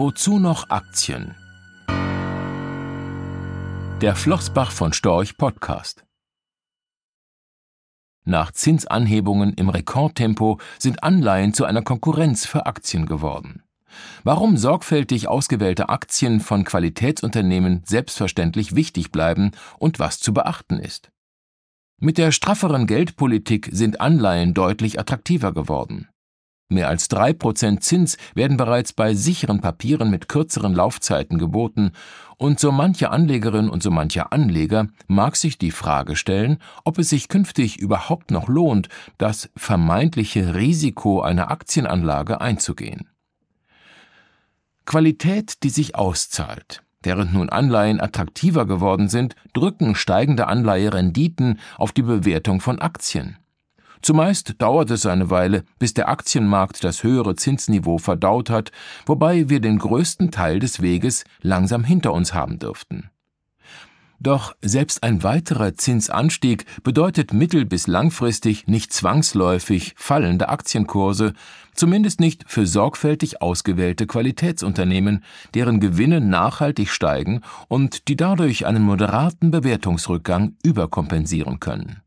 Wozu noch Aktien? Der Flossbach von Storch Podcast. Nach Zinsanhebungen im Rekordtempo sind Anleihen zu einer Konkurrenz für Aktien geworden. Warum sorgfältig ausgewählte Aktien von Qualitätsunternehmen selbstverständlich wichtig bleiben und was zu beachten ist. Mit der strafferen Geldpolitik sind Anleihen deutlich attraktiver geworden. Mehr als drei Prozent Zins werden bereits bei sicheren Papieren mit kürzeren Laufzeiten geboten, und so manche Anlegerin und so mancher Anleger mag sich die Frage stellen, ob es sich künftig überhaupt noch lohnt, das vermeintliche Risiko einer Aktienanlage einzugehen. Qualität, die sich auszahlt. Während nun Anleihen attraktiver geworden sind, drücken steigende Anleiherenditen auf die Bewertung von Aktien. Zumeist dauert es eine Weile, bis der Aktienmarkt das höhere Zinsniveau verdaut hat, wobei wir den größten Teil des Weges langsam hinter uns haben dürften. Doch selbst ein weiterer Zinsanstieg bedeutet mittel- bis langfristig nicht zwangsläufig fallende Aktienkurse, zumindest nicht für sorgfältig ausgewählte Qualitätsunternehmen, deren Gewinne nachhaltig steigen und die dadurch einen moderaten Bewertungsrückgang überkompensieren können.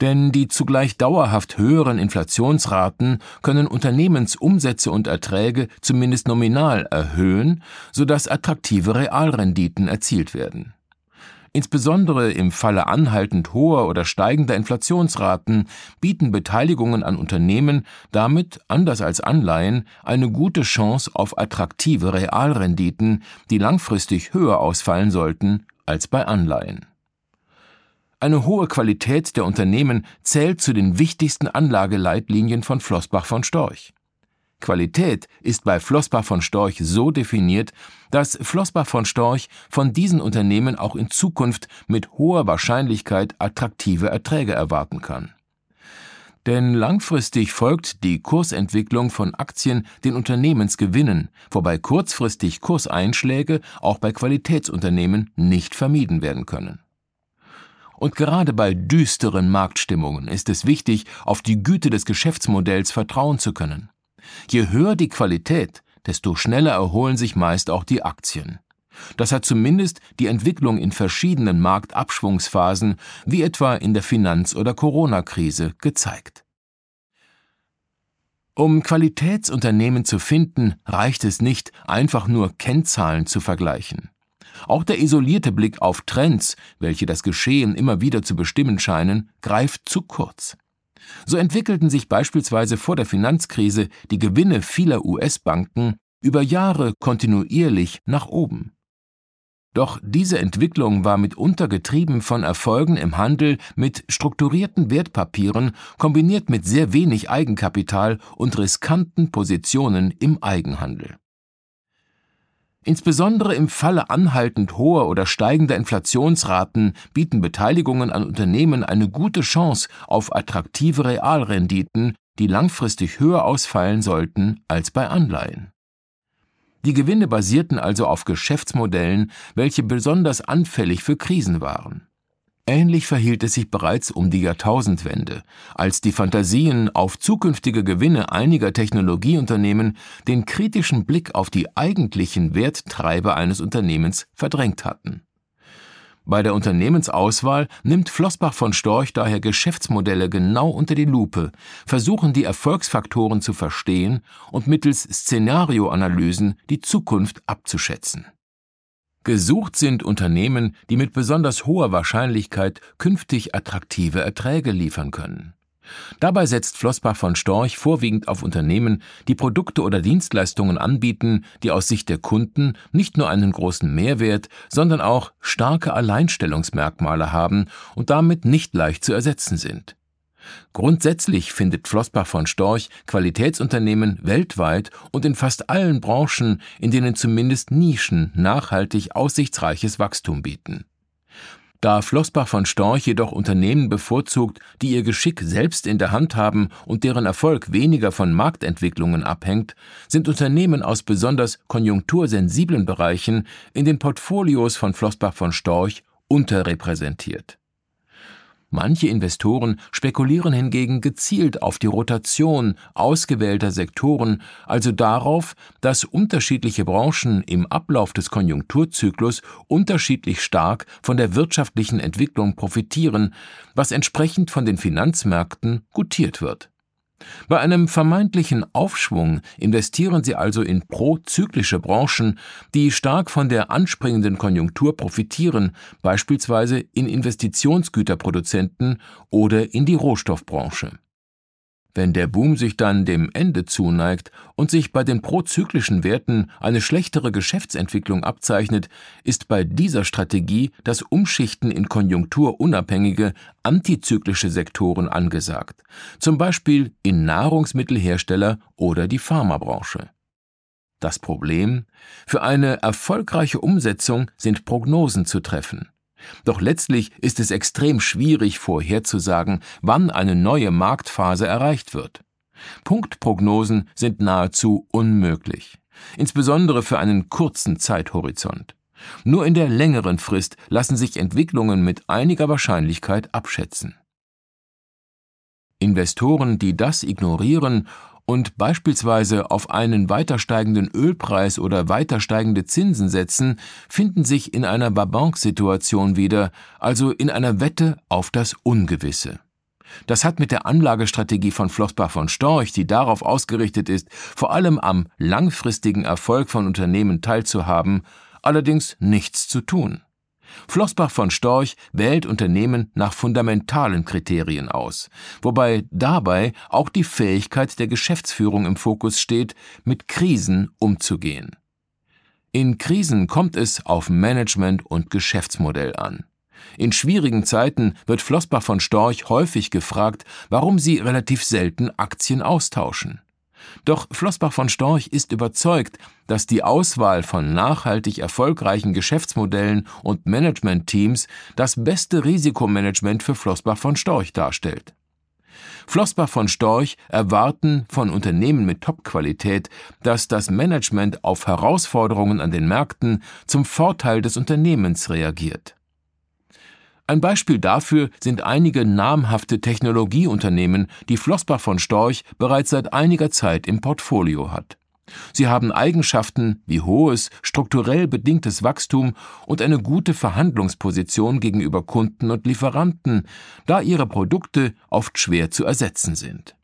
Denn die zugleich dauerhaft höheren Inflationsraten können Unternehmensumsätze und Erträge zumindest nominal erhöhen, sodass attraktive Realrenditen erzielt werden. Insbesondere im Falle anhaltend hoher oder steigender Inflationsraten bieten Beteiligungen an Unternehmen damit, anders als Anleihen, eine gute Chance auf attraktive Realrenditen, die langfristig höher ausfallen sollten als bei Anleihen. Eine hohe Qualität der Unternehmen zählt zu den wichtigsten Anlageleitlinien von Flossbach von Storch. Qualität ist bei Flossbach von Storch so definiert, dass Flossbach von Storch von diesen Unternehmen auch in Zukunft mit hoher Wahrscheinlichkeit attraktive Erträge erwarten kann. Denn langfristig folgt die Kursentwicklung von Aktien den Unternehmensgewinnen, wobei kurzfristig Kurseinschläge auch bei Qualitätsunternehmen nicht vermieden werden können. Und gerade bei düsteren Marktstimmungen ist es wichtig, auf die Güte des Geschäftsmodells vertrauen zu können. Je höher die Qualität, desto schneller erholen sich meist auch die Aktien. Das hat zumindest die Entwicklung in verschiedenen Marktabschwungsphasen, wie etwa in der Finanz- oder Corona-Krise, gezeigt. Um Qualitätsunternehmen zu finden, reicht es nicht, einfach nur Kennzahlen zu vergleichen. Auch der isolierte Blick auf Trends, welche das Geschehen immer wieder zu bestimmen scheinen, greift zu kurz. So entwickelten sich beispielsweise vor der Finanzkrise die Gewinne vieler US-Banken über Jahre kontinuierlich nach oben. Doch diese Entwicklung war mitunter getrieben von Erfolgen im Handel mit strukturierten Wertpapieren kombiniert mit sehr wenig Eigenkapital und riskanten Positionen im Eigenhandel. Insbesondere im Falle anhaltend hoher oder steigender Inflationsraten bieten Beteiligungen an Unternehmen eine gute Chance auf attraktive Realrenditen, die langfristig höher ausfallen sollten als bei Anleihen. Die Gewinne basierten also auf Geschäftsmodellen, welche besonders anfällig für Krisen waren. Ähnlich verhielt es sich bereits um die Jahrtausendwende, als die Fantasien auf zukünftige Gewinne einiger Technologieunternehmen den kritischen Blick auf die eigentlichen Werttreiber eines Unternehmens verdrängt hatten. Bei der Unternehmensauswahl nimmt Flossbach von Storch daher Geschäftsmodelle genau unter die Lupe, versuchen die Erfolgsfaktoren zu verstehen und mittels Szenarioanalysen die Zukunft abzuschätzen. Gesucht sind Unternehmen, die mit besonders hoher Wahrscheinlichkeit künftig attraktive Erträge liefern können. Dabei setzt Flossbach von Storch vorwiegend auf Unternehmen, die Produkte oder Dienstleistungen anbieten, die aus Sicht der Kunden nicht nur einen großen Mehrwert, sondern auch starke Alleinstellungsmerkmale haben und damit nicht leicht zu ersetzen sind. Grundsätzlich findet Flossbach von Storch Qualitätsunternehmen weltweit und in fast allen Branchen, in denen zumindest Nischen nachhaltig aussichtsreiches Wachstum bieten. Da Flossbach von Storch jedoch Unternehmen bevorzugt, die ihr Geschick selbst in der Hand haben und deren Erfolg weniger von Marktentwicklungen abhängt, sind Unternehmen aus besonders konjunktursensiblen Bereichen in den Portfolios von Flossbach von Storch unterrepräsentiert. Manche Investoren spekulieren hingegen gezielt auf die Rotation ausgewählter Sektoren, also darauf, dass unterschiedliche Branchen im Ablauf des Konjunkturzyklus unterschiedlich stark von der wirtschaftlichen Entwicklung profitieren, was entsprechend von den Finanzmärkten gutiert wird. Bei einem vermeintlichen Aufschwung investieren sie also in prozyklische Branchen, die stark von der anspringenden Konjunktur profitieren, beispielsweise in Investitionsgüterproduzenten oder in die Rohstoffbranche. Wenn der Boom sich dann dem Ende zuneigt und sich bei den prozyklischen Werten eine schlechtere Geschäftsentwicklung abzeichnet, ist bei dieser Strategie das Umschichten in konjunkturunabhängige, antizyklische Sektoren angesagt, zum Beispiel in Nahrungsmittelhersteller oder die Pharmabranche. Das Problem? Für eine erfolgreiche Umsetzung sind Prognosen zu treffen. Doch letztlich ist es extrem schwierig vorherzusagen, wann eine neue Marktphase erreicht wird. Punktprognosen sind nahezu unmöglich, insbesondere für einen kurzen Zeithorizont. Nur in der längeren Frist lassen sich Entwicklungen mit einiger Wahrscheinlichkeit abschätzen. Investoren, die das ignorieren und beispielsweise auf einen weiter steigenden Ölpreis oder weiter steigende Zinsen setzen, finden sich in einer Babank-Situation wieder, also in einer Wette auf das Ungewisse. Das hat mit der Anlagestrategie von Flossbach von Storch, die darauf ausgerichtet ist, vor allem am langfristigen Erfolg von Unternehmen teilzuhaben, allerdings nichts zu tun. Flossbach von Storch wählt Unternehmen nach fundamentalen Kriterien aus, wobei dabei auch die Fähigkeit der Geschäftsführung im Fokus steht, mit Krisen umzugehen. In Krisen kommt es auf Management und Geschäftsmodell an. In schwierigen Zeiten wird Flossbach von Storch häufig gefragt, warum sie relativ selten Aktien austauschen. Doch Flossbach von Storch ist überzeugt, dass die Auswahl von nachhaltig erfolgreichen Geschäftsmodellen und Managementteams das beste Risikomanagement für Flossbach von Storch darstellt. Flossbach von Storch erwarten von Unternehmen mit Topqualität, dass das Management auf Herausforderungen an den Märkten zum Vorteil des Unternehmens reagiert. Ein Beispiel dafür sind einige namhafte Technologieunternehmen, die Flossbach von Storch bereits seit einiger Zeit im Portfolio hat. Sie haben Eigenschaften wie hohes, strukturell bedingtes Wachstum und eine gute Verhandlungsposition gegenüber Kunden und Lieferanten, da ihre Produkte oft schwer zu ersetzen sind.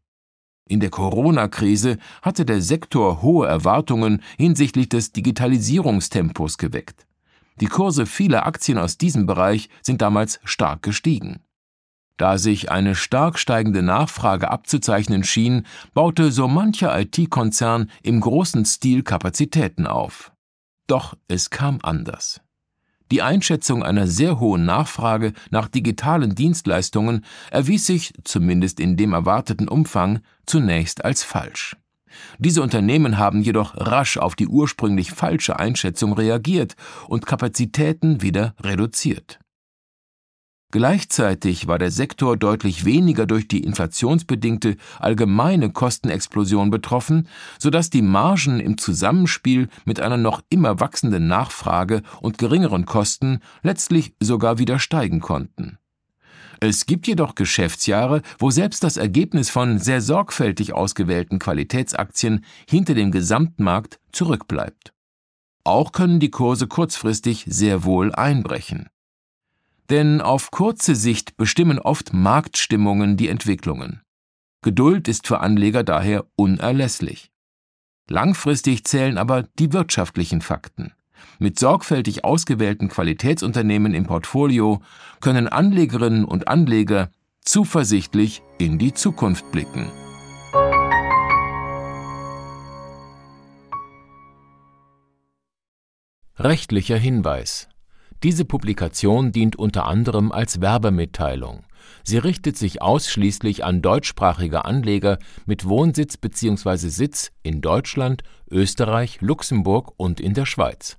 In der Corona-Krise hatte der Sektor hohe Erwartungen hinsichtlich des Digitalisierungstempos geweckt. Die Kurse vieler Aktien aus diesem Bereich sind damals stark gestiegen. Da sich eine stark steigende Nachfrage abzuzeichnen schien, baute so mancher IT-Konzern im großen Stil Kapazitäten auf. Doch es kam anders. Die Einschätzung einer sehr hohen Nachfrage nach digitalen Dienstleistungen erwies sich, zumindest in dem erwarteten Umfang, zunächst als falsch. Diese Unternehmen haben jedoch rasch auf die ursprünglich falsche Einschätzung reagiert und Kapazitäten wieder reduziert. Gleichzeitig war der Sektor deutlich weniger durch die inflationsbedingte allgemeine Kostenexplosion betroffen, sodass die Margen im Zusammenspiel mit einer noch immer wachsenden Nachfrage und geringeren Kosten letztlich sogar wieder steigen konnten. Es gibt jedoch Geschäftsjahre, wo selbst das Ergebnis von sehr sorgfältig ausgewählten Qualitätsaktien hinter dem Gesamtmarkt zurückbleibt. Auch können die Kurse kurzfristig sehr wohl einbrechen. Denn auf kurze Sicht bestimmen oft Marktstimmungen die Entwicklungen. Geduld ist für Anleger daher unerlässlich. Langfristig zählen aber die wirtschaftlichen Fakten. Mit sorgfältig ausgewählten Qualitätsunternehmen im Portfolio können Anlegerinnen und Anleger zuversichtlich in die Zukunft blicken. Rechtlicher Hinweis diese Publikation dient unter anderem als Werbemitteilung. Sie richtet sich ausschließlich an deutschsprachige Anleger mit Wohnsitz bzw. Sitz in Deutschland, Österreich, Luxemburg und in der Schweiz.